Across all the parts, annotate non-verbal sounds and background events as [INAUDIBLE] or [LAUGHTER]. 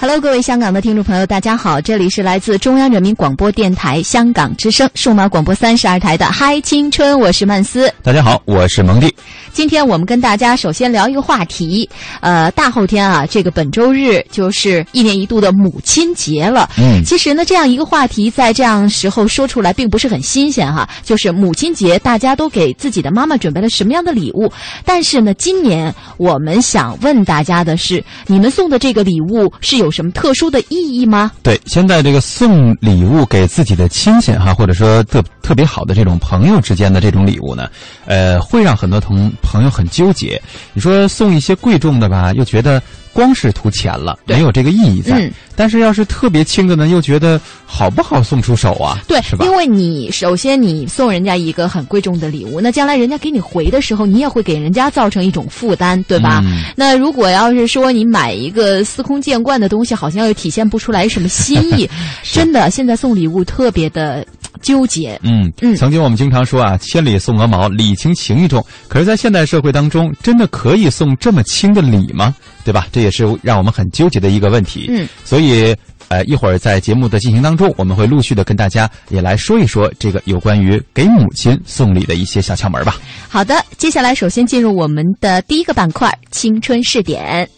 Hello，各位香港的听众朋友，大家好，这里是来自中央人民广播电台香港之声数码广播三十二台的《嗨青春》，我是曼斯。大家好，我是蒙蒂。今天我们跟大家首先聊一个话题，呃，大后天啊，这个本周日就是一年一度的母亲节了。嗯，其实呢，这样一个话题在这样时候说出来并不是很新鲜哈，就是母亲节，大家都给自己的妈妈准备了什么样的礼物？但是呢，今年我们想问大家的是，你们送的这个礼物是有有什么特殊的意义吗？对，现在这个送礼物给自己的亲戚哈，或者说特特别好的这种朋友之间的这种礼物呢，呃，会让很多同朋友很纠结。你说送一些贵重的吧，又觉得光是图钱了，对没有这个意义在；嗯但是要是特别轻的呢，又觉得好不好送出手啊？对是，吧？因为你首先你送人家一个很贵重的礼物，那将来人家给你回的时候，你也会给人家造成一种负担，对吧？嗯那如果要是说你买一个司空见惯的东西，好像又体现不出来什么心意，[LAUGHS] 真的，现在送礼物特别的纠结。嗯嗯曾经我们经常说啊，千里送鹅毛，礼轻情意重。可是，在现代社会当中，真的可以送这么轻的礼吗？对吧？这也是让我们很纠结的一个问题。嗯，所以，呃，一会儿在节目的进行当中，我们会陆续的跟大家也来说一说这个有关于给母亲送礼的一些小窍门吧。好的，接下来首先进入我们的第一个板块——青春试点。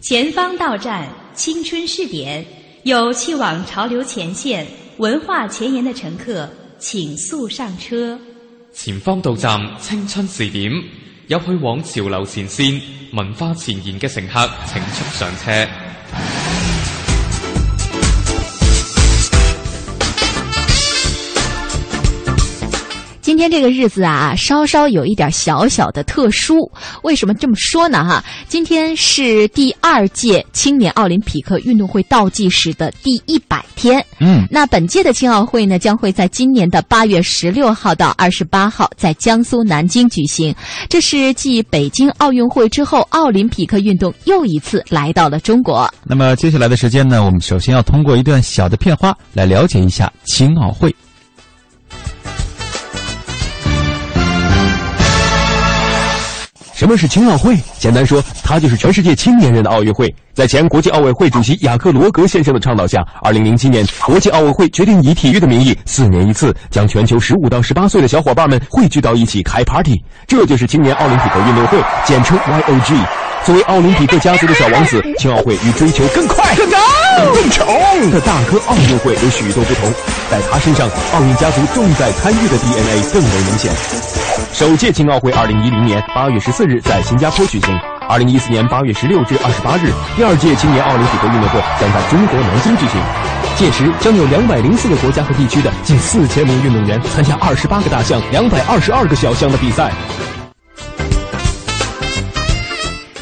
前方到站青春试点，有去往潮流前线、文化前沿的乘客，请速上车。前方到站青春时点，有去往潮流前线、文化前沿嘅乘客，请速上车。今天这个日子啊，稍稍有一点小小的特殊。为什么这么说呢？哈，今天是第二届青年奥林匹克运动会倒计时的第一百天。嗯，那本届的青奥会呢，将会在今年的八月十六号到二十八号在江苏南京举行。这是继北京奥运会之后，奥林匹克运动又一次来到了中国。那么接下来的时间呢，我们首先要通过一段小的片花来了解一下青奥会。什么是青奥会？简单说，它就是全世界青年人的奥运会。在前国际奥委会主席雅克罗格先生的倡导下，二零零七年，国际奥委会决定以体育的名义，四年一次，将全球十五到十八岁的小伙伴们汇聚到一起开 party。这就是青年奥林匹克运动会，简称 YOG。作为奥林匹克家族的小王子，青奥会与追求更快、更高、更宠的大哥奥运会有许多不同。在他身上，奥运家族重在参与的 DNA 更为明显。首届青奥会二零一零年八月十四日在新加坡举行，二零一四年八月十六至二十八日，第二届青年奥林匹克运动会将在中国南京举行。届时将有两百零四个国家和地区的近四千名运动员参加二十八个大项、两百二十二个小项的比赛。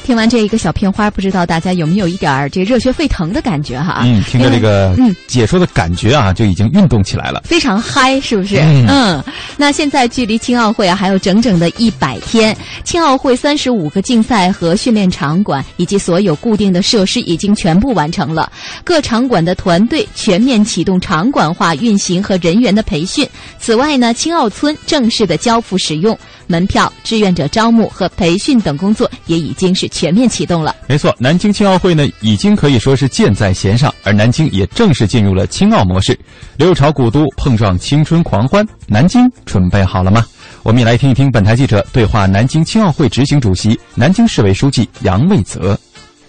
听完这一个小片花，不知道大家有没有一点儿这热血沸腾的感觉哈？嗯，听着这个嗯解说的感觉啊，就已经运动起来了。非常嗨，是不是？嗯那现在距离青奥会啊还有整整的一百天。青奥会三十五个竞赛和训练场馆以及所有固定的设施已经全部完成了，各场馆的团队全面启动场馆化运行和人员的培训。此外呢，青奥村正式的交付使用，门票、志愿者招募和培训等工作也已经是全面启动了。没错，南京青奥会呢，已经可以说是箭在弦上，而南京也正式进入了青奥模式。六朝古都碰撞青春狂欢，南京准备好了吗？我们也来听一听本台记者对话南京青奥会执行主席、南京市委书记杨卫泽。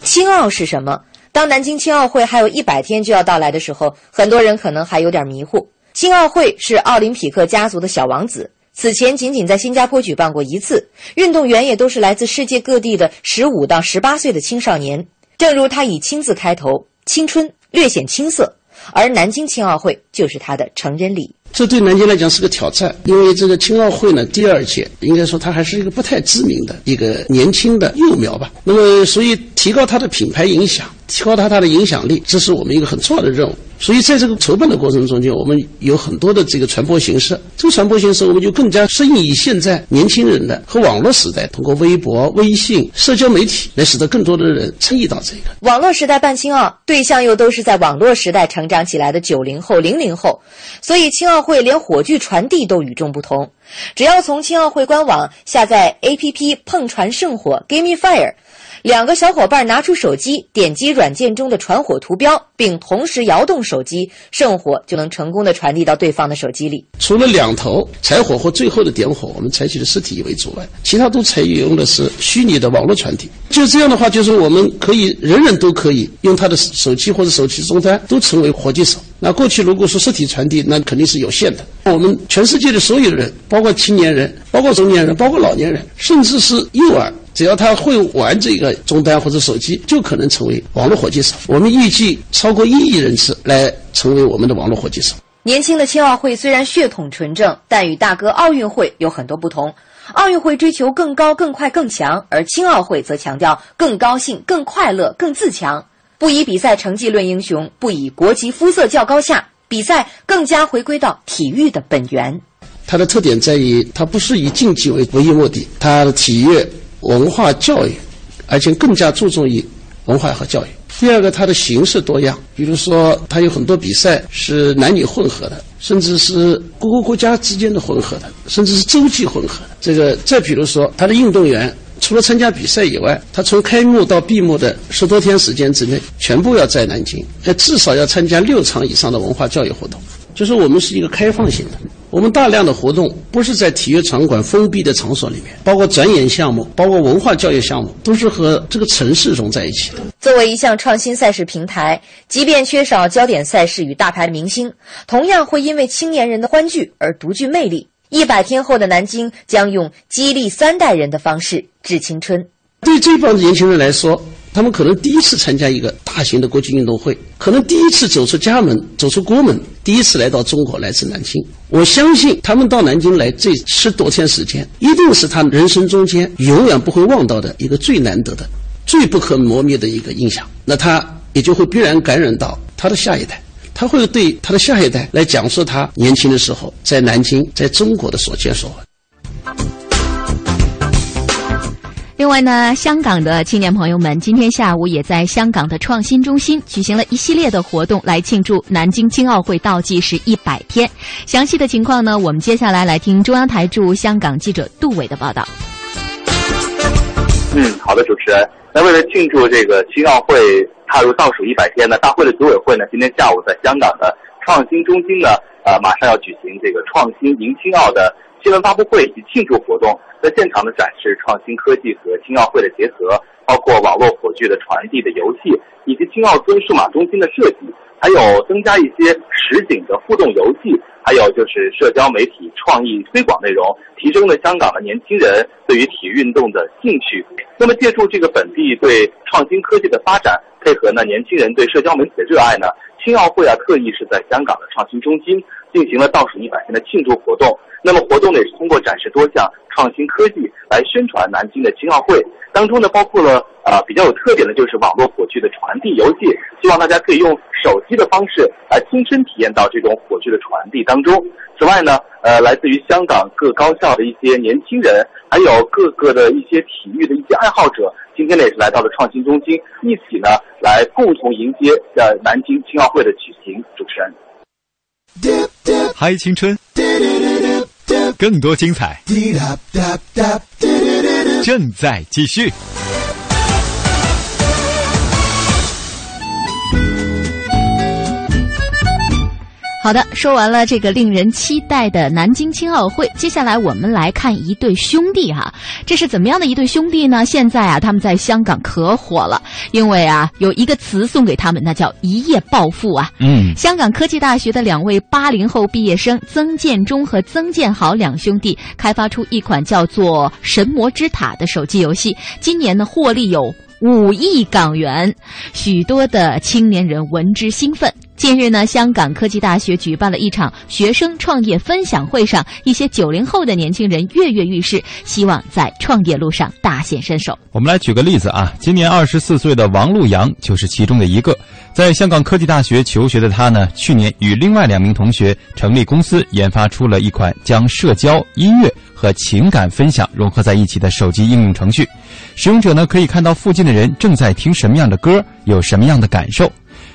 青奥是什么？当南京青奥会还有一百天就要到来的时候，很多人可能还有点迷糊。青奥会是奥林匹克家族的小王子，此前仅仅在新加坡举办过一次，运动员也都是来自世界各地的十五到十八岁的青少年。正如他以“青”字开头，青春略显青涩，而南京青奥会就是他的成人礼。这对南京来讲是个挑战，因为这个青奥会呢，第二届应该说它还是一个不太知名的一个年轻的幼苗吧。那么，所以提高它的品牌影响，提高它它的影响力，这是我们一个很重要的任务。所以在这个筹办的过程中间，我们有很多的这个传播形式。这个传播形式，我们就更加适应于现在年轻人的和网络时代，通过微博、微信、社交媒体来使得更多的人参与到这个。网络时代办青奥，对象又都是在网络时代成长起来的九零后、零零后，所以青奥会连火炬传递都与众不同。只要从青奥会官网下载 APP“ 碰传圣火 ”，Give me Fire）。两个小伙伴拿出手机，点击软件中的传火图标，并同时摇动手机，圣火就能成功的传递到对方的手机里。除了两头柴火或最后的点火，我们采取的实体为主外，其他都采用的是虚拟的网络传递。就这样的话，就是我们可以人人都可以用他的手机或者手机终端都成为火炬手。那过去如果说实体传递，那肯定是有限的。我们全世界的所有人，包括青年人，包括中年人，包括老年人，甚至是幼儿。只要他会玩这个终端或者手机，就可能成为网络火炬手。我们预计超过一亿人次来成为我们的网络火炬手。年轻的青奥会虽然血统纯正，但与大哥奥运会有很多不同。奥运会追求更高、更快、更强，而青奥会则强调更高兴、更快乐、更自强。不以比赛成绩论英雄，不以国籍肤色较高下，比赛更加回归到体育的本源。它的特点在于，它不是以竞技为唯一目的，它的体育。文化教育，而且更加注重于文化和教育。第二个，它的形式多样，比如说，它有很多比赛是男女混合的，甚至是各个国家之间的混合的，甚至是洲际混合的。这个，再比如说，他的运动员除了参加比赛以外，他从开幕到闭幕的十多天时间之内，全部要在南京，那至少要参加六场以上的文化教育活动。就是我们是一个开放性的。我们大量的活动不是在体育场馆封闭的场所里面，包括展演项目，包括文化教育项目，都是和这个城市融在一起的。作为一项创新赛事平台，即便缺少焦点赛事与大牌明星，同样会因为青年人的欢聚而独具魅力。一百天后的南京将用激励三代人的方式致青春。对这帮年轻人来说。他们可能第一次参加一个大型的国际运动会，可能第一次走出家门、走出国门，第一次来到中国，来自南京。我相信他们到南京来这十多天时间，一定是他人生中间永远不会忘到的一个最难得的、最不可磨灭的一个印象。那他也就会必然感染到他的下一代，他会对他的下一代来讲述他年轻的时候在南京、在中国的所见所闻。另外呢，香港的青年朋友们今天下午也在香港的创新中心举行了一系列的活动，来庆祝南京青奥会倒计时一百天。详细的情况呢，我们接下来来听中央台驻香港记者杜伟的报道。嗯，好的，主持人。那为了庆祝这个青奥会踏入倒数一百天呢，大会的组委会呢，今天下午在香港的创新中心呢，呃，马上要举行这个创新迎青奥的。新闻发布会以及庆祝活动，在现场的展示创新科技和青奥会的结合，包括网络火炬的传递的游戏，以及青奥村数码中心的设计，还有增加一些实景的互动游戏，还有就是社交媒体创意推广内容，提升了香港的年轻人对于体育运动的兴趣。那么，借助这个本地对创新科技的发展，配合呢年轻人对社交媒体的热爱呢，青奥会啊特意是在香港的创新中心进行了倒数一百天的庆祝活动。那么活动呢也是通过展示多项创新科技来宣传南京的青奥会，当中呢包括了呃比较有特点的就是网络火炬的传递游戏，希望大家可以用手机的方式来亲身体验到这种火炬的传递当中。此外呢，呃来自于香港各高校的一些年轻人，还有各个的一些体育的一些爱好者，今天呢也是来到了创新中心，一起呢来共同迎接呃南京青奥会的举行。主持人。嗨，青春，更多精彩正在继续。好的，说完了这个令人期待的南京青奥会，接下来我们来看一对兄弟哈，这是怎么样的一对兄弟呢？现在啊，他们在香港可火了，因为啊，有一个词送给他们，那叫一夜暴富啊。嗯，香港科技大学的两位八零后毕业生曾建中和曾建豪两兄弟开发出一款叫做《神魔之塔》的手机游戏，今年呢获利有五亿港元，许多的青年人闻之兴奋。近日呢，香港科技大学举办了一场学生创业分享会上，一些九零后的年轻人跃跃欲试，希望在创业路上大显身手。我们来举个例子啊，今年二十四岁的王璐阳就是其中的一个。在香港科技大学求学的他呢，去年与另外两名同学成立公司，研发出了一款将社交、音乐和情感分享融合在一起的手机应用程序。使用者呢可以看到附近的人正在听什么样的歌，有什么样的感受。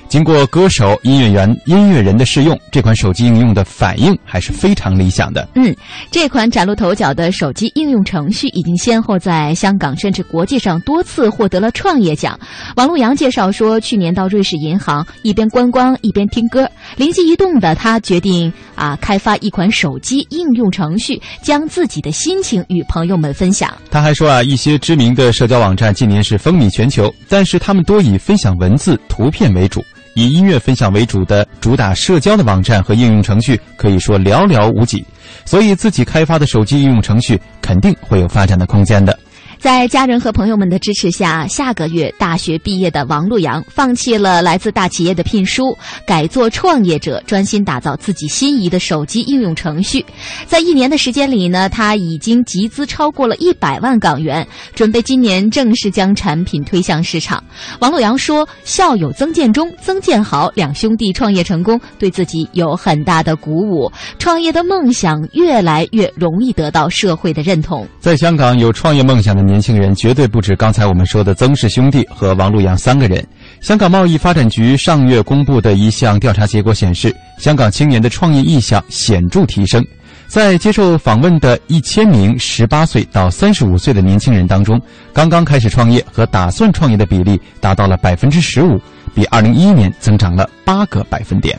经过歌手、音乐员、音乐人的试用，这款手机应用的反应还是非常理想的。嗯，这款崭露头角的手机应用程序已经先后在香港甚至国际上多次获得了创业奖。王璐阳介绍说，去年到瑞士银行一边观光一边听歌，灵机一动的他决定啊开发一款手机应用程序，将自己的心情与朋友们分享。他还说啊，一些知名的社交网站近年是风靡全球，但是他们多以分享文字、图片为主。以音乐分享为主的主打社交的网站和应用程序可以说寥寥无几，所以自己开发的手机应用程序肯定会有发展的空间的。在家人和朋友们的支持下，下个月大学毕业的王璐阳放弃了来自大企业的聘书，改做创业者，专心打造自己心仪的手机应用程序。在一年的时间里呢，他已经集资超过了一百万港元，准备今年正式将产品推向市场。王璐阳说：“校友曾建忠、曾建豪两兄弟创业成功，对自己有很大的鼓舞。创业的梦想越来越容易得到社会的认同。”在香港，有创业梦想的年。年轻人绝对不止刚才我们说的曾氏兄弟和王璐阳三个人。香港贸易发展局上月公布的一项调查结果显示，香港青年的创业意向显著提升。在接受访问的一千名十八岁到三十五岁的年轻人当中，刚刚开始创业和打算创业的比例达到了百分之十五，比二零一一年增长了八个百分点。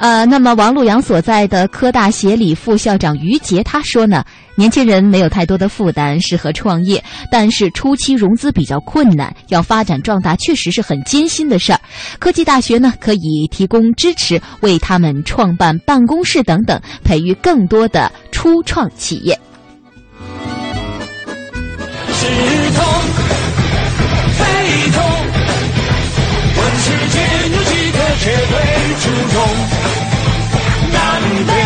呃，那么王璐阳所在的科大协理副校长于杰他说呢，年轻人没有太多的负担，适合创业，但是初期融资比较困难，要发展壮大确实是很艰辛的事儿。科技大学呢可以提供支持，为他们创办办公室等等，培育更多的初创企业。是痛，非痛，问世间有几个绝对初 Grande.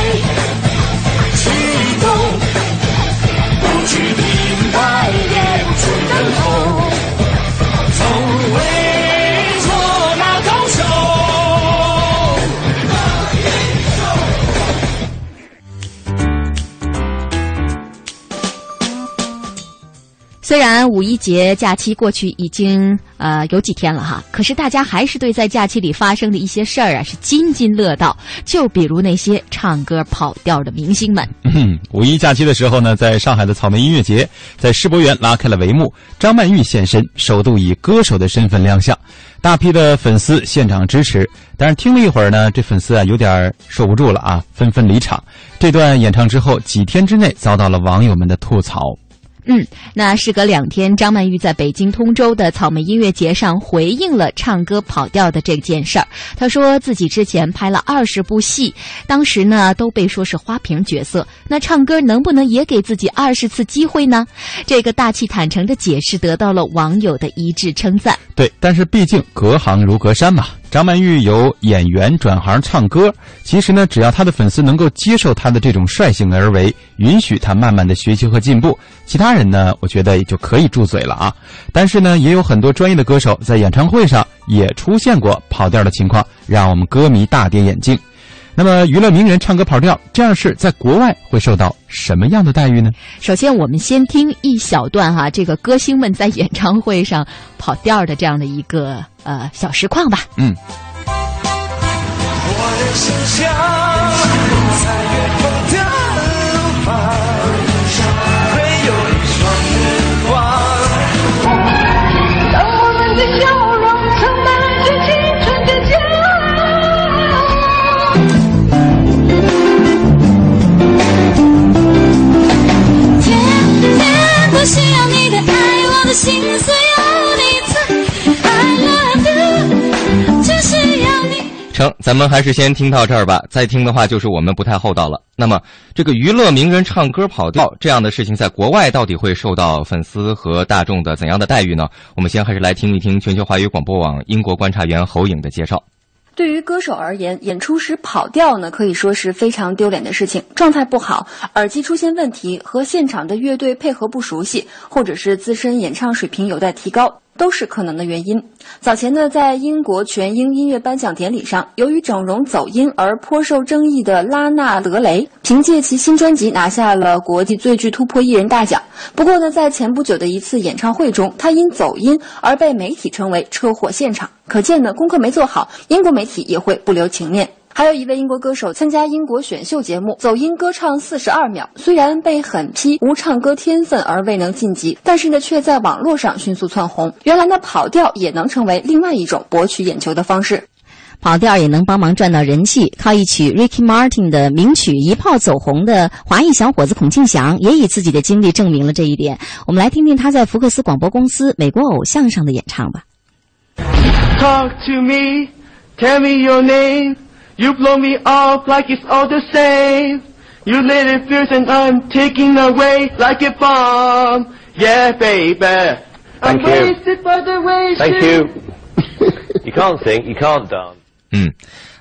虽然五一节假期过去已经呃有几天了哈，可是大家还是对在假期里发生的一些事儿啊是津津乐道。就比如那些唱歌跑调的明星们。五一假期的时候呢，在上海的草莓音乐节在世博园拉开了帷幕，张曼玉现身，首度以歌手的身份亮相，大批的粉丝现场支持。但是听了一会儿呢，这粉丝啊有点受不住了啊，纷纷离场。这段演唱之后，几天之内遭到了网友们的吐槽。嗯，那事隔两天，张曼玉在北京通州的草莓音乐节上回应了唱歌跑调的这件事儿。她说自己之前拍了二十部戏，当时呢都被说是花瓶角色，那唱歌能不能也给自己二十次机会呢？这个大气坦诚的解释得到了网友的一致称赞。对，但是毕竟隔行如隔山嘛。张曼玉由演员转行唱歌，其实呢，只要她的粉丝能够接受她的这种率性而为，允许她慢慢的学习和进步，其他人呢，我觉得也就可以住嘴了啊。但是呢，也有很多专业的歌手在演唱会上也出现过跑调的情况，让我们歌迷大跌眼镜。那么，娱乐名人唱歌跑调这样事，在国外会受到什么样的待遇呢？首先，我们先听一小段哈，这个歌星们在演唱会上跑调的这样的一个呃小实况吧。嗯。我的心像在远方的路旁。心思有你在。I love you，只是要你成，咱们还是先听到这儿吧。再听的话，就是我们不太厚道了。那么，这个娱乐名人唱歌跑调这样的事情，在国外到底会受到粉丝和大众的怎样的待遇呢？我们先还是来听一听全球华语广播网英国观察员侯颖的介绍。对于歌手而言，演出时跑调呢，可以说是非常丢脸的事情。状态不好，耳机出现问题，和现场的乐队配合不熟悉，或者是自身演唱水平有待提高。都是可能的原因。早前呢，在英国全英音乐颁奖典礼上，由于整容走音而颇受争议的拉纳德雷，凭借其新专辑拿下了国际最具突破艺人大奖。不过呢，在前不久的一次演唱会中，他因走音而被媒体称为“车祸现场”。可见呢，功课没做好，英国媒体也会不留情面。还有一位英国歌手参加英国选秀节目，走音歌唱四十二秒，虽然被狠批无唱歌天分而未能晋级，但是呢，却在网络上迅速窜红。原来呢，跑调也能成为另外一种博取眼球的方式。跑调也能帮忙赚到人气，靠一曲 Ricky Martin 的名曲一炮走红的华裔小伙子孔庆祥，也以自己的经历证明了这一点。我们来听听他在福克斯广播公司《美国偶像》上的演唱吧。Talk to me, tell me your name. You blow me off like it's all the same. You lit it fierce and I'm taking away like a bomb. Yeah, baby. I'm Thank you. wasted by the way Thank you. [LAUGHS] you can't sing, you can't dance. 嗯，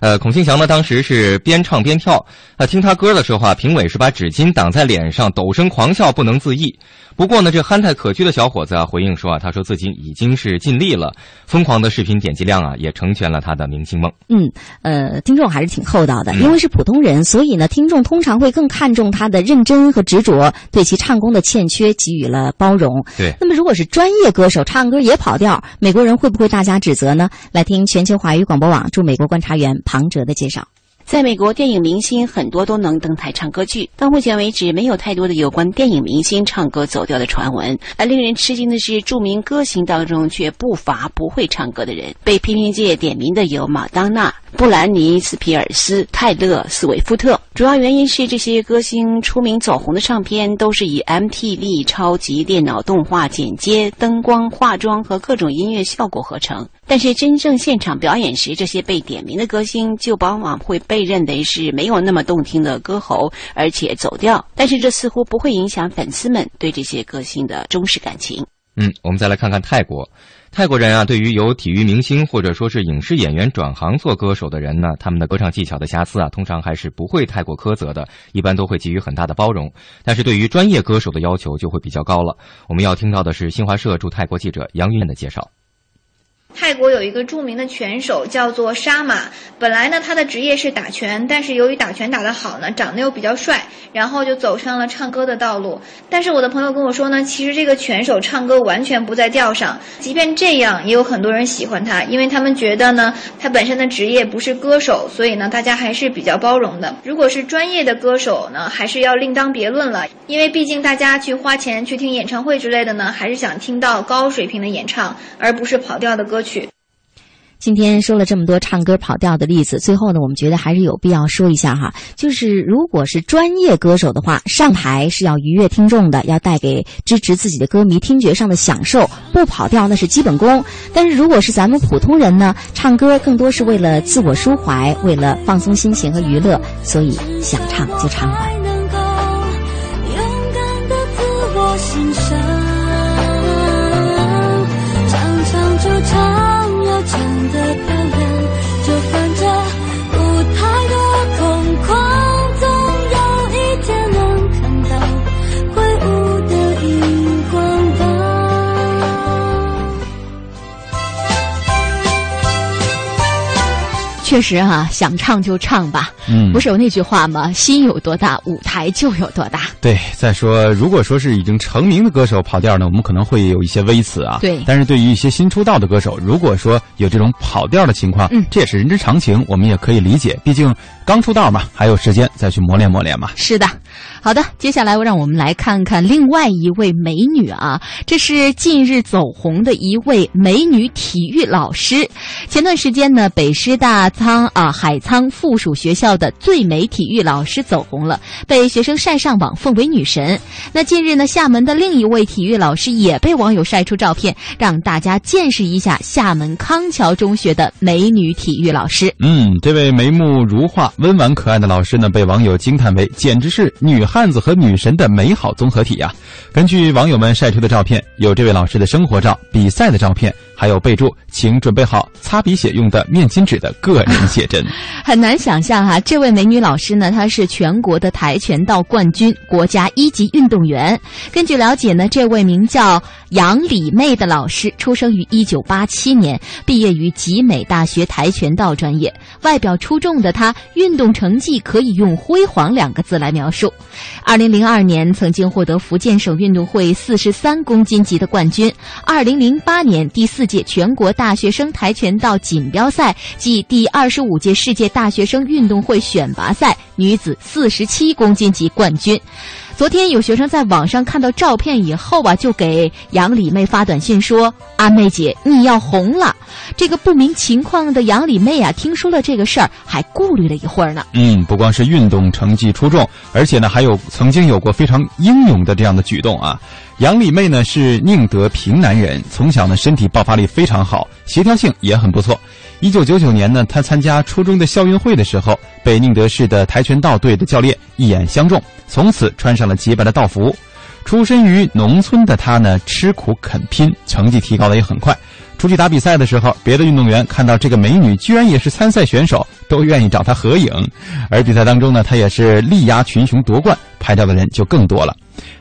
呃，孔庆祥呢，当时是边唱边跳。啊，听他歌的时候啊，评委是把纸巾挡在脸上，陡声狂笑，不能自抑。不过呢，这憨态可掬的小伙子啊，回应说啊，他说自己已经是尽力了。疯狂的视频点击量啊，也成全了他的明星梦。嗯，呃，听众还是挺厚道的，嗯因为是普通人，所以呢，听众通常会更看重他的认真和执着，对其唱功的欠缺给予了包容。对那么如果是专业歌手唱歌也跑调，美国人会不会大加指责呢？来听全球华语广播网驻美国观察员唐哲的介绍。在美国，电影明星很多都能登台唱歌剧。到目前为止，没有太多的有关电影明星唱歌走调的传闻。而令人吃惊的是，著名歌星当中却不乏不会唱歌的人。被批评界点名的有马当娜、布兰妮·斯皮尔斯、泰勒·斯威夫特。主要原因是这些歌星出名走红的唱片都是以 MTV 超级电脑动画剪接、灯光、化妆和各种音乐效果合成。但是真正现场表演时，这些被点名的歌星就往往会被认为是没有那么动听的歌喉，而且走调。但是这似乎不会影响粉丝们对这些歌星的忠实感情。嗯，我们再来看看泰国。泰国人啊，对于有体育明星或者说是影视演员转行做歌手的人呢，他们的歌唱技巧的瑕疵啊，通常还是不会太过苛责的，一般都会给予很大的包容。但是对于专业歌手的要求就会比较高了。我们要听到的是新华社驻泰国记者杨云的介绍。泰国有一个著名的拳手叫做沙马，本来呢他的职业是打拳，但是由于打拳打得好呢，长得又比较帅，然后就走上了唱歌的道路。但是我的朋友跟我说呢，其实这个拳手唱歌完全不在调上，即便这样，也有很多人喜欢他，因为他们觉得呢他本身的职业不是歌手，所以呢大家还是比较包容的。如果是专业的歌手呢，还是要另当别论了，因为毕竟大家去花钱去听演唱会之类的呢，还是想听到高水平的演唱，而不是跑调的歌曲。今天说了这么多唱歌跑调的例子，最后呢，我们觉得还是有必要说一下哈，就是如果是专业歌手的话，上台是要愉悦听众的，要带给支持自己的歌迷听觉上的享受，不跑调那是基本功。但是如果是咱们普通人呢，唱歌更多是为了自我抒怀，为了放松心情和娱乐，所以想唱就唱吧。确实哈、想唱就唱吧。嗯不是有那句话吗？心有多大，舞台就有多大。对，再说，如果说是已经成名的歌手跑调呢，我们可能会有一些微词啊。对但是对于一些新出道的歌手，如果说有这种跑调的情况，嗯这也是人之常情，我们也可以理解。毕竟刚出道嘛，还有时间再去磨练磨练嘛。是的，好的，接下来让我们来看看另外一位美女啊，这是近日走红的一位美女体育老师。前段时间呢，北师大仓啊海沧附属学校的最美体育老师走红了，被学生晒上网，奉为女神。那近日呢，厦门的另一位体育老师也被网友晒出照片，让大家见识一下厦门康桥中学的美女体育老师。嗯，这位眉目如画、温婉可爱的老师呢，被网友惊叹为简直是女汉子和女神的美好综合体呀、根据网友们晒出的照片，有这位老师的生活照、比赛的照片，还有备注“请准备好擦笔写用的面巾纸”的个人写真。[LAUGHS] 很难想象哈、这位美女老师呢，她是全国的跆拳道冠军，国家一级运动员。根据了解呢，这位名叫杨李妹的老师，出生于一九八七年，毕业于集美大学跆拳道专业。外表出众的她，运动成绩可以用辉煌两个字来描述。二零零二年曾经获得福建省运动会四十三公斤级的冠军。二零零八年第四届全国大学生跆拳道锦标赛暨第二二十五届世界大学生运动会选拔赛女子四十七公斤级冠军。昨天有学生在网上看到照片以后啊，就给杨李妹发短信说：“阿妹姐，你要红了。”这个不明情况的杨李妹啊，听说了这个事儿，还顾虑了一会儿呢。嗯，不光是运动成绩出众，而且呢，还有曾经有过非常英勇的这样的举动啊。杨李妹呢是宁德平南人，从小呢身体爆发力非常好，协调性也很不错。一九九九年呢，她参加初中的校运会的时候，被宁德市的跆拳道队的教练一眼相中，从此穿上了洁白的道服。出身于农村的她呢，吃苦肯拼，成绩提高的也很快。出去打比赛的时候，别的运动员看到这个美女居然也是参赛选手，都愿意找她合影。而比赛当中呢，她也是力压群雄夺冠，拍照的人就更多了。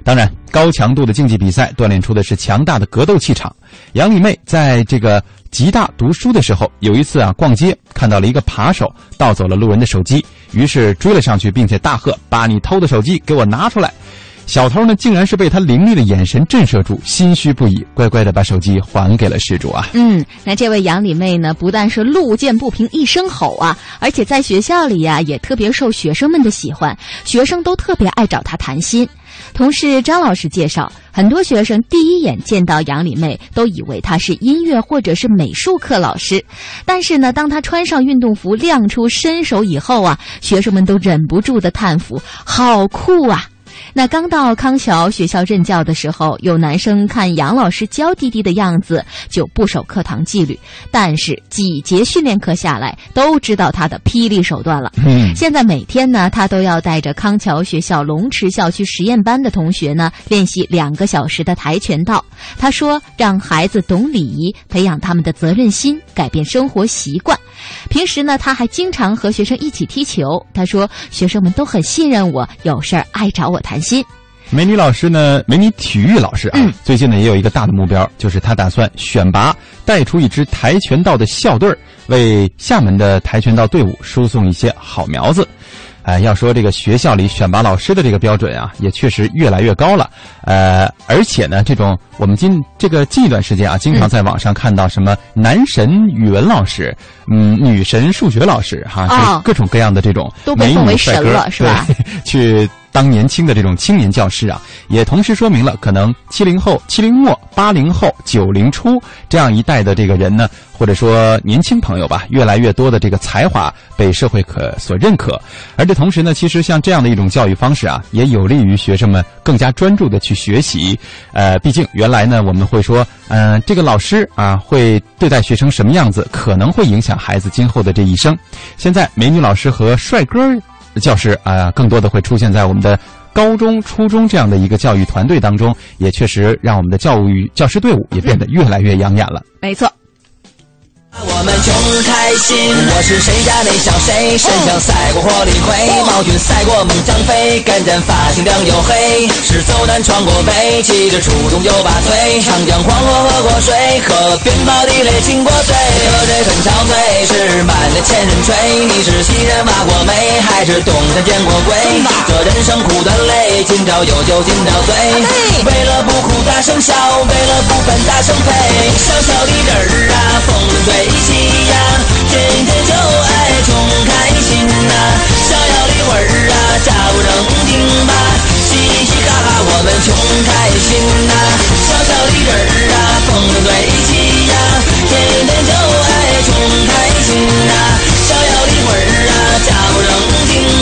当然，高强度的竞技比赛锻炼出的是强大的格斗气场。杨丽妹在这个吉大读书的时候，有一次啊逛街看到了一个扒手盗走了路人的手机，于是追了上去，并且大喝：“把你偷的手机给我拿出来！”小偷呢，竟然是被他凌厉的眼神震慑住，心虚不已，乖乖的把手机还给了失主啊。嗯，那这位杨李妹呢，不但是路见不平一声吼啊，而且在学校里呀、也特别受学生们的喜欢，学生都特别爱找她谈心。同事张老师介绍，很多学生第一眼见到杨李妹，都以为她是音乐或者是美术课老师，但是呢，当她穿上运动服亮出身手以后啊，学生们都忍不住的叹服：“好酷啊！”那刚到康桥学校任教的时候，有男生看杨老师娇滴滴的样子，就不守课堂纪律。但是几节训练课下来，都知道他的霹雳手段了。嗯现在每天呢，他都要带着康桥学校龙池校区实验班的同学呢，练习两个小时的跆拳道。他说，让孩子懂礼仪，培养他们的责任心，改变生活习惯。平时呢，他还经常和学生一起踢球。他说，学生们都很信任我，有事儿爱找我谈心。美女老师呢，美女体育老师啊，嗯最近呢也有一个大的目标，就是她打算选拔带出一支跆拳道的校队儿，为厦门的跆拳道队伍输送一些好苗子。呃，要说这个学校里选拔老师的这个标准啊，也确实越来越高了。呃，而且呢，这种我们今这个近一段时间啊，经常在网上看到什么男神语文老师，嗯，女神数学老师，哈，哦就各种各样的这种都被美奉为神女帅哥了是吧对 [LAUGHS] 去当年轻的这种青年教师啊，也同时说明了，可能七零后、七零末、八零后、九零初这样一代的这个人呢，或者说年轻朋友吧，越来越多的这个才华被社会可所认可。而这同时呢，其实像这样的一种教育方式啊，也有利于学生们更加专注的去学习。呃，毕竟原来呢，我们会说，嗯、这个老师啊，会对待学生什么样子，可能会影响孩子今后的这一生。现在，美女老师和帅哥教师啊、更多的会出现在我们的高中、初中这样的一个教育团队当中，也确实让我们的教育教师队伍也变得越来越养眼了。没错。我们穷开心，我是谁家那小谁，身强赛？过火力葵，毛俊赛过猛张飞，干战发型亮又黑，是走南闯过北，骑着出动九八岁，长江黄河喝过水，河边跑地雷亲过嘴，河水很憔悴，是满的千人吹，你是西人挖过煤，还是东山见过鬼？这人生苦短累，今朝有酒今朝醉，为了不哭大声笑，为了不烦大声呸，小小的人儿啊，风筝吹起呀，天天就爱穷开心呐、逍遥的魂儿啊，假不正经吧，嘻嘻哈哈我们穷开心呐、小小的人儿啊，风生水起呀，天天就爱穷开心呐、逍遥的魂儿啊，假不正经吧，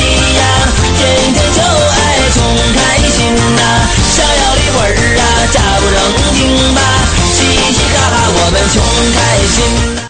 呀，天天就爱穷开心呐，逍遥的魂儿啊，假不成精吧，嘻嘻哈哈，我们穷开心。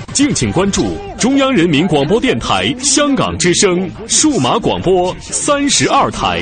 敬请关注中央人民广播电台香港之声数码广播三十二台。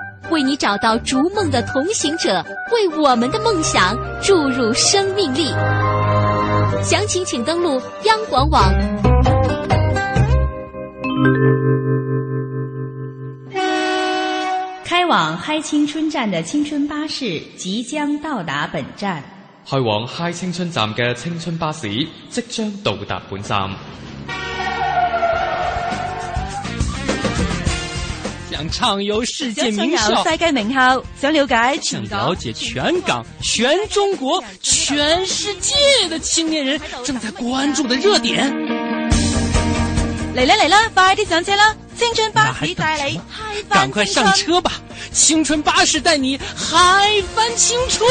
为你找到逐梦的同行者，为我们的梦想注入生命力。详情请登录央广网。开往嗨青春站的青春巴士即将到达本站。开往嗨青春站嘅青春巴士即將到達本站。想暢遊世界名校，世界名校，想了解想了解全港、全中国、全世界的青年人正在关注的熱點。嚟啦嚟啦，快啲上車啦！青春巴士帶你嗨翻趕快上車吧！青春巴士帶你嗨翻青春。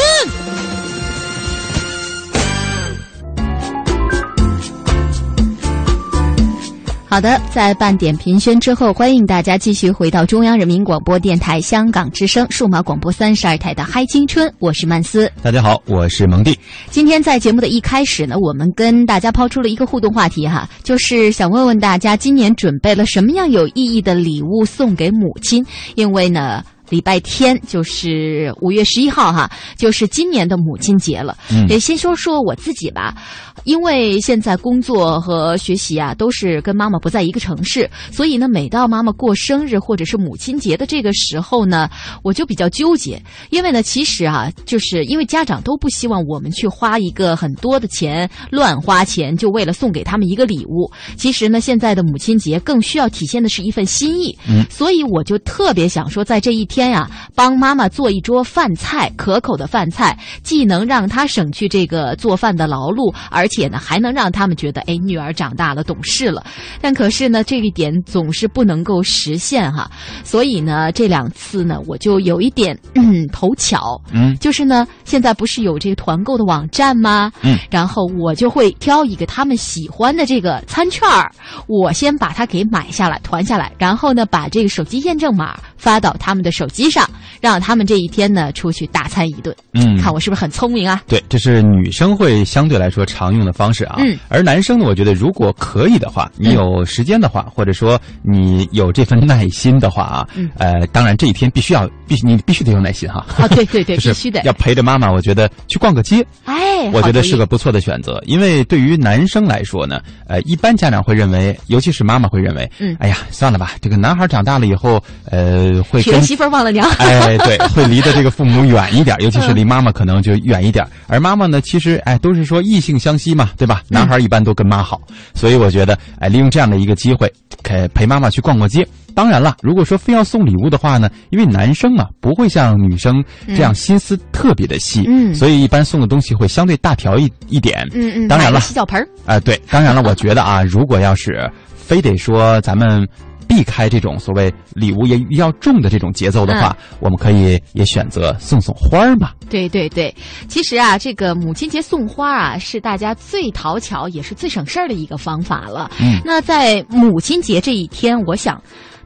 好的，在半点评宣之后，欢迎大家继续回到中央人民广播电台香港之声数码广播三十二台的《嗨青春》，我是曼斯。大家好，我是蒙蒂。今天在节目的一开始呢，我们跟大家抛出了一个互动话题哈，就是想问问大家，今年准备了什么样有意义的礼物送给母亲？因为呢。礼拜天就是五月十一号哈，就是今年的母亲节了。嗯，也先说说我自己吧，因为现在工作和学习啊都是跟妈妈不在一个城市，所以呢，每到妈妈过生日或者是母亲节的这个时候呢，我就比较纠结。因为呢，其实啊，就是因为家长都不希望我们去花一个很多的钱乱花钱，就为了送给他们一个礼物。其实呢，现在的母亲节更需要体现的是一份心意。嗯，所以我就特别想说，在这一天。天呀，帮妈妈做一桌饭菜，可口的饭菜，既能让她省去这个做饭的劳碌，而且呢，还能让他们觉得，哎，女儿长大了，懂事了。但可是呢，这一点总是不能够实现哈。所以呢，这两次呢，我就有一点嗯头巧，嗯，就是呢，现在不是有这个团购的网站吗？嗯，然后我就会挑一个他们喜欢的这个餐券儿，我先把它给买下来，团下来，然后呢，把这个手机验证码发到他们的手。机上，让他们这一天呢出去大餐一顿。嗯，看我是不是很聪明啊？对，这是女生会相对来说常用的方式啊。嗯，而男生呢，我觉得如果可以的话，你有时间的话，或者说你有这份耐心的话啊，嗯，呃，当然这一天必须要必须你必须得有耐心哈。啊，对对对，[LAUGHS] 必须得要陪着妈妈。我觉得去逛个街，哎，我觉得是个不错的选择。因为对于男生来说呢，呃，一般家长会认为，尤其是妈妈会认为，嗯，哎呀，算了吧，这个男孩长大了以后，呃，会跟媳妇忘 [LAUGHS] 哎，对，会离的这个父母远一点，[LAUGHS] 尤其是离妈妈可能就远一点。而妈妈呢，其实哎，都是说异性相吸嘛，对吧？男孩一般都跟妈好，所以我觉得哎，利用这样的一个机会，陪陪妈妈去逛逛街。当然了，如果说非要送礼物的话呢，因为男生嘛不会像女生这样心思特别的细，嗯所以一般送的东西会相对大条一一点。嗯嗯，当然了，洗脚盆儿啊、对，当然了，我觉得啊，如果要是非得说咱们避开这种所谓礼物也比较重的这种节奏的话，我们可以也选择送送花儿嘛。对对对，其实啊，这个母亲节送花啊，是大家最讨巧也是最省事儿的一个方法了。嗯那在母亲节这一天，我想。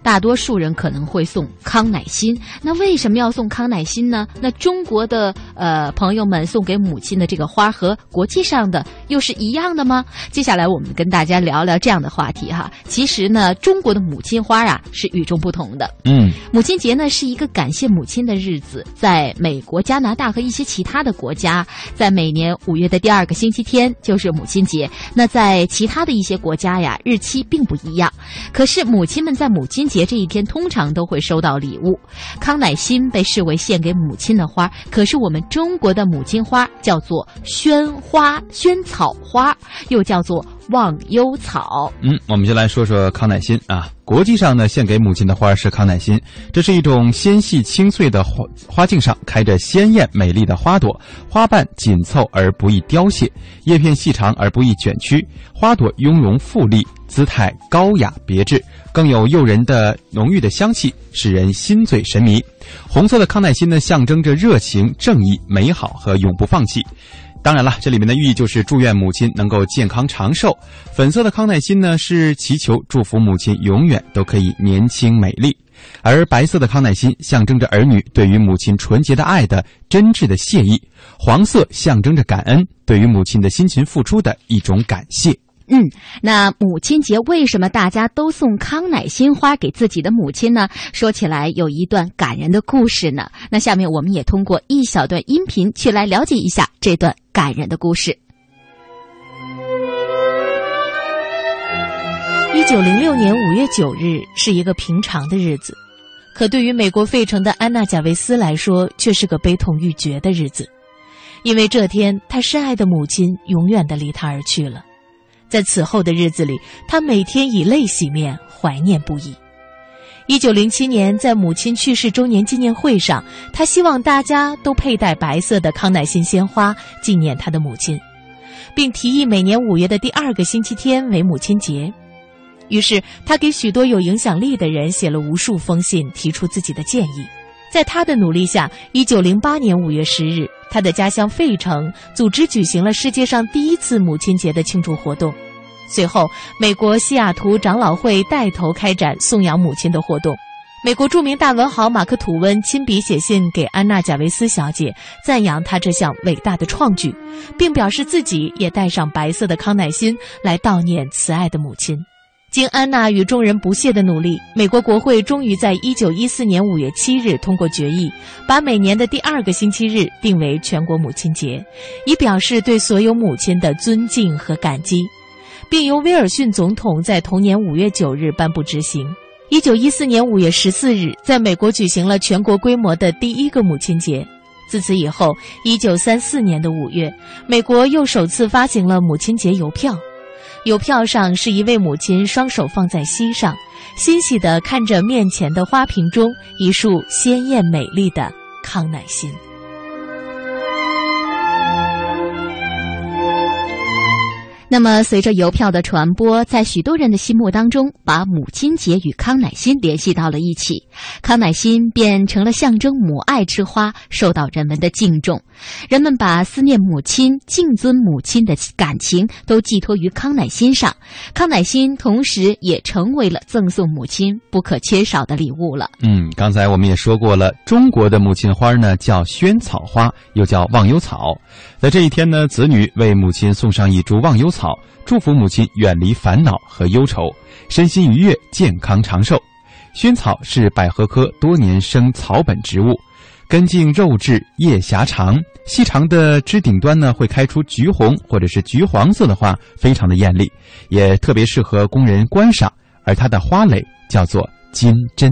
大多数人可能会送康乃馨，那为什么要送康乃馨呢？那中国的呃朋友们送给母亲的这个花和国际上的又是一样的吗？接下来我们跟大家聊聊这样的话题哈。其实呢，中国的母亲花啊是与众不同的。嗯，母亲节呢是一个感谢母亲的日子，在美国、加拿大和一些其他的国家，在每年五月的第二个星期天就是母亲节。那在其他的一些国家呀，日期并不一样。可是母亲们在母亲节节这一天通常都会收到礼物。康乃馨被视为献给母亲的花，可是我们中国的母亲花叫做萱花、萱草花，又叫做忘忧草。嗯，我们就来说说康乃馨啊。国际上呢，献给母亲的花是康乃馨，这是一种纤细清脆的花，花茎上开着鲜艳美丽的花朵，花瓣紧凑而不易凋谢，叶片细长而不易卷曲，花朵雍容富丽，姿态高雅别致，更有诱人的浓郁的香气，使人心醉神迷。红色的康乃馨呢，象征着热情、正义、美好和永不放弃。当然了，这里面的寓意就是祝愿母亲能够健康长寿。粉色的康乃馨呢，是祈求祝福母亲永远都可以年轻美丽；而白色的康乃馨象征着儿女对于母亲纯洁的爱的真挚的谢意，黄色象征着感恩，对于母亲的辛勤付出的一种感谢。嗯，那母亲节为什么大家都送康乃馨花给自己的母亲呢？说起来有一段感人的故事呢。那下面我们也通过一小段音频去来了解一下这段感人的故事。一九零六年五月九日是一个平常的日子，可对于美国费城的安娜·贾维斯来说，却是个悲痛欲绝的日子，因为这天他深爱的母亲永远的离他而去了。在此后的日子里，他每天以泪洗面，怀念不已。一九零七年，在母亲去世周年纪念会上，他希望大家都佩戴白色的康乃馨鲜花，纪念他的母亲，并提议每年五月的第二个星期天为母亲节。于是，他给许多有影响力的人写了无数封信，提出自己的建议。在他的努力下，一九零八年五月十日，他的家乡费城组织举行了世界上第一次母亲节的庆祝活动。随后，美国西雅图长老会带头开展颂扬母亲的活动。美国著名大文豪马克·吐温亲笔写信给安娜·贾维斯小姐，赞扬她这项伟大的创举，并表示自己也带上白色的康乃馨来悼念慈爱的母亲。经安娜与众人不懈的努力，美国国会终于在一九一四年五月七日通过决议，把每年的第二个星期日定为全国母亲节，以表示对所有母亲的尊敬和感激，并由威尔逊总统在同年五月九日颁布执行。一九一四年五月十四日，在美国举行了全国规模的第一个母亲节。自此以后，一九三四年的五月，美国又首次发行了母亲节邮票。邮票上是一位母亲双手放在膝上，欣喜地看着面前的花瓶中一束鲜艳美丽的康乃馨。那么，随着邮票的传播，在许多人的心目当中，把母亲节与康乃馨联系到了一起，康乃馨便成了象征母爱之花，受到人们的敬重。人们把思念母亲、敬尊母亲的感情都寄托于康乃馨上，康乃馨同时也成为了赠送母亲不可缺少的礼物了。嗯，刚才我们也说过了，中国的母亲花呢叫萱草花，又叫忘忧草。在这一天呢，子女为母亲送上一株忘忧草，祝福母亲远离烦恼和忧愁，身心愉悦、健康长寿。萱草是百合科多年生草本植物，根茎肉质，叶狭长，细长的枝顶端呢会开出橘红或者是橘黄色的花，非常的艳丽，也特别适合供人观赏。而它的花蕾叫做金针。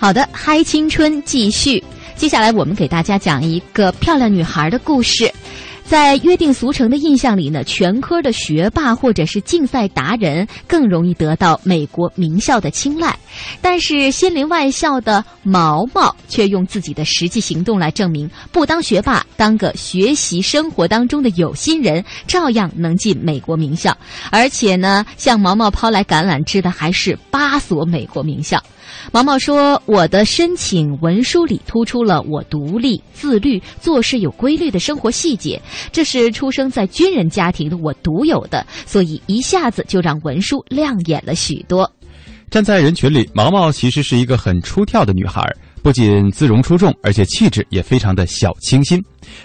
好的，嗨青春继续。接下来我们给大家讲一个漂亮女孩的故事。在约定俗成的印象里呢，全科的学霸或者是竞赛达人更容易得到美国名校的青睐，但是心灵外校的毛毛却用自己的实际行动来证明，不当学霸，当个学习生活当中的有心人，照样能进美国名校。而且呢，向毛毛抛来橄榄枝的还是八所美国名校。毛毛说：“我的申请文书里突出了我独立、自律、做事有规律的生活细节，这是出生在军人家庭的我独有的，所以一下子就让文书亮眼了许多。”站在人群里，毛毛其实是一个很出挑的女孩，不仅姿容出众，而且气质也非常的小清新。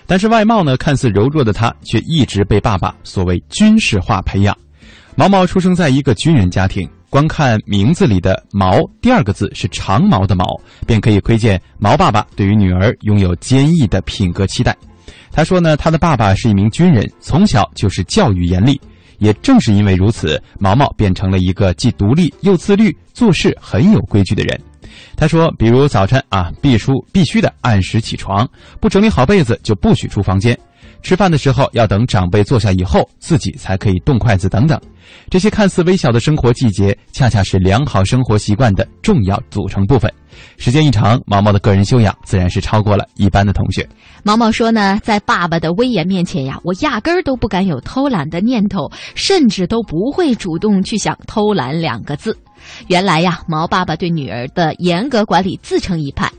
但是外貌呢，看似柔弱的她，却一直被爸爸所谓军事化培养。毛毛出生在一个军人家庭。光看名字里的“毛”第二个字是长毛的“毛”，便可以窥见毛爸爸对于女儿拥有坚毅的品格期待。他说呢，他的爸爸是一名军人，从小就是教育严厉。也正是因为如此，毛毛变成了一个既独立又自律、做事很有规矩的人。他说，比如早晨啊，必须必须的按时起床，不整理好被子就不许出房间。吃饭的时候要等长辈坐下以后，自己才可以动筷子等等。这些看似微小的生活细节，恰恰是良好生活习惯的重要组成部分。时间一长，毛毛的个人修养自然是超过了一般的同学。毛毛说呢，在爸爸的威严面前呀，我压根儿都不敢有偷懒的念头，甚至都不会主动去想偷懒两个字。原来呀，毛爸爸对女儿的严格管理自成一派。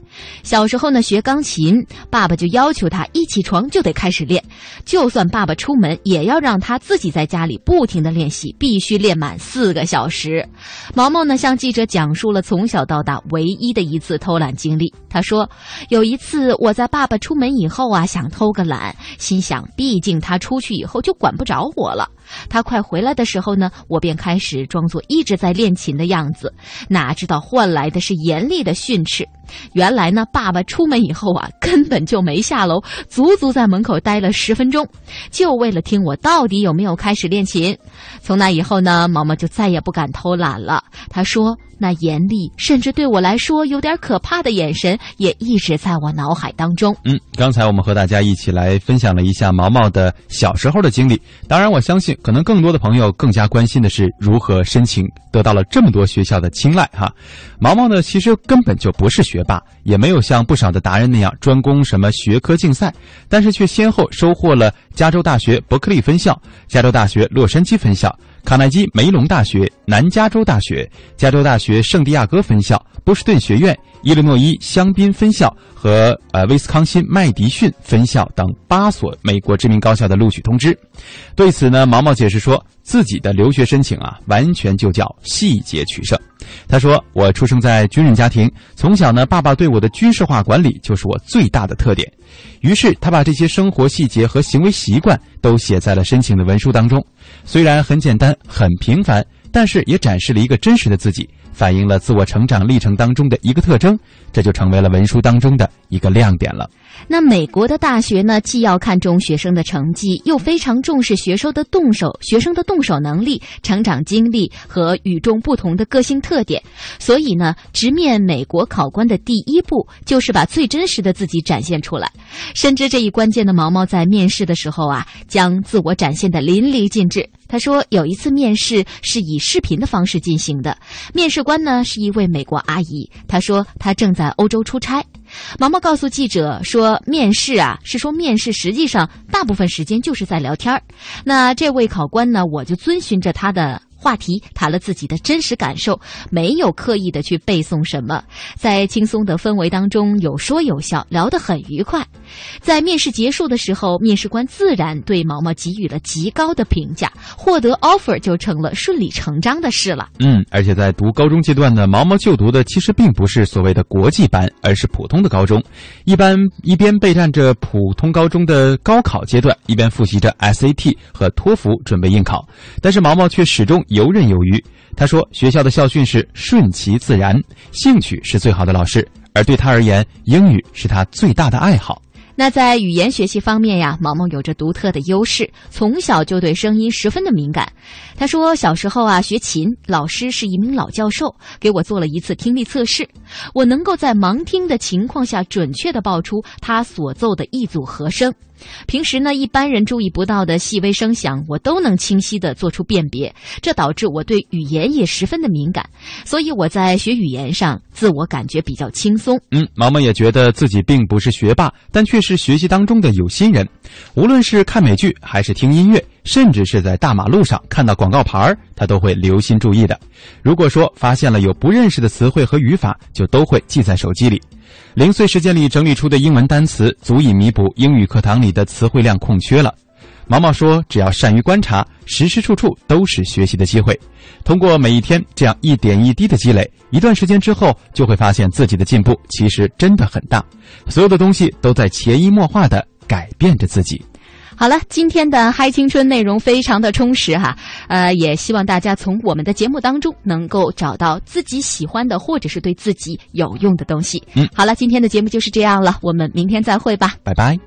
小时候呢，学钢琴，爸爸就要求他一起床就得开始练，就算爸爸出门，也要让他自己在家里不停的练习，必须练满四个小时。毛毛呢，向记者讲述了从小到大唯一的一次偷懒经历。他说，有一次我在爸爸出门以后啊，想偷个懒，心想，毕竟他出去以后就管不着我了。他快回来的时候呢，我便开始装作一直在练琴的样子，哪知道换来的是严厉的训斥。原来呢，爸爸出门以后啊，根本就没下楼，足足在门口待了十分钟，就为了听我到底有没有开始练琴。从那以后呢，毛毛就再也不敢偷懒了。他说。那严厉，甚至对我来说有点可怕的眼神，也一直在我脑海当中。嗯，刚才我们和大家一起来分享了一下毛毛的小时候的经历。当然，我相信可能更多的朋友更加关心的是如何申请得到了这么多学校的青睐哈。毛毛呢，其实根本就不是学霸，也没有像不少的达人那样专攻什么学科竞赛，但是却先后收获了加州大学伯克利分校、加州大学洛杉矶分校。卡耐基梅隆大学、南加州大学、加州大学圣地亚哥分校、波士顿学院、伊利诺伊香槟分校和呃威斯康辛麦迪逊分校等八所美国知名高校的录取通知。对此呢，毛毛解释说自己的留学申请啊，完全就叫细节取胜。他说：“我出生在军人家庭，从小呢，爸爸对我的军事化管理就是我最大的特点。于是他把这些生活细节和行为习惯都写在了申请的文书当中。”虽然很简单、很平凡，但是也展示了一个真实的自己，反映了自我成长历程当中的一个特征，这就成为了文书当中的一个亮点了。那美国的大学呢，既要看重学生的成绩，又非常重视学生的动手、学生的动手能力、成长经历和与众不同的个性特点。所以呢，直面美国考官的第一步，就是把最真实的自己展现出来。深知这一关键的毛毛，在面试的时候啊，将自我展现的淋漓尽致。他说，有一次面试是以视频的方式进行的，面试官呢是一位美国阿姨。他说，他正在欧洲出差。毛毛告诉记者说：“面试啊，是说面试，实际上大部分时间就是在聊天儿。那这位考官呢，我就遵循着他的。”话题，谈了自己的真实感受，没有刻意的去背诵什么，在轻松的氛围当中有说有笑，聊得很愉快。在面试结束的时候，面试官自然对毛毛给予了极高的评价，获得 offer 就成了顺理成章的事了。嗯，而且在读高中阶段呢，毛毛就读的其实并不是所谓的国际班，而是普通的高中。一般一边备战着普通高中的高考阶段，一边复习着 SAT 和托福准备应考。但是毛毛却始终游刃有余。他说，学校的校训是顺其自然，兴趣是最好的老师，而对他而言，英语是他最大的爱好。那在语言学习方面呀，毛毛有着独特的优势，从小就对声音十分的敏感。他说，小时候啊学琴，老师是一名老教授，给我做了一次听力测试，我能够在盲听的情况下准确的报出他所奏的一组和声。平时呢，一般人注意不到的细微声响，我都能清晰的做出辨别。这导致我对语言也十分的敏感，所以我在学语言上自我感觉比较轻松。嗯，毛毛也觉得自己并不是学霸，但却是学习当中的有心人。无论是看美剧，还是听音乐，甚至是在大马路上看到广告牌，他都会留心注意的。如果说发现了有不认识的词汇和语法，就都会记在手机里。零碎时间里整理出的英文单词，足以弥补英语课堂里的词汇量空缺了。毛毛说：“只要善于观察，时时处处都是学习的机会。通过每一天这样一点一滴的积累，一段时间之后，就会发现自己的进步其实真的很大。所有的东西都在潜移默化的改变着自己。”好了，今天的嗨青春内容非常的充实哈，呃，也希望大家从我们的节目当中能够找到自己喜欢的或者是对自己有用的东西。嗯，好了，今天的节目就是这样了，我们明天再会吧，拜拜。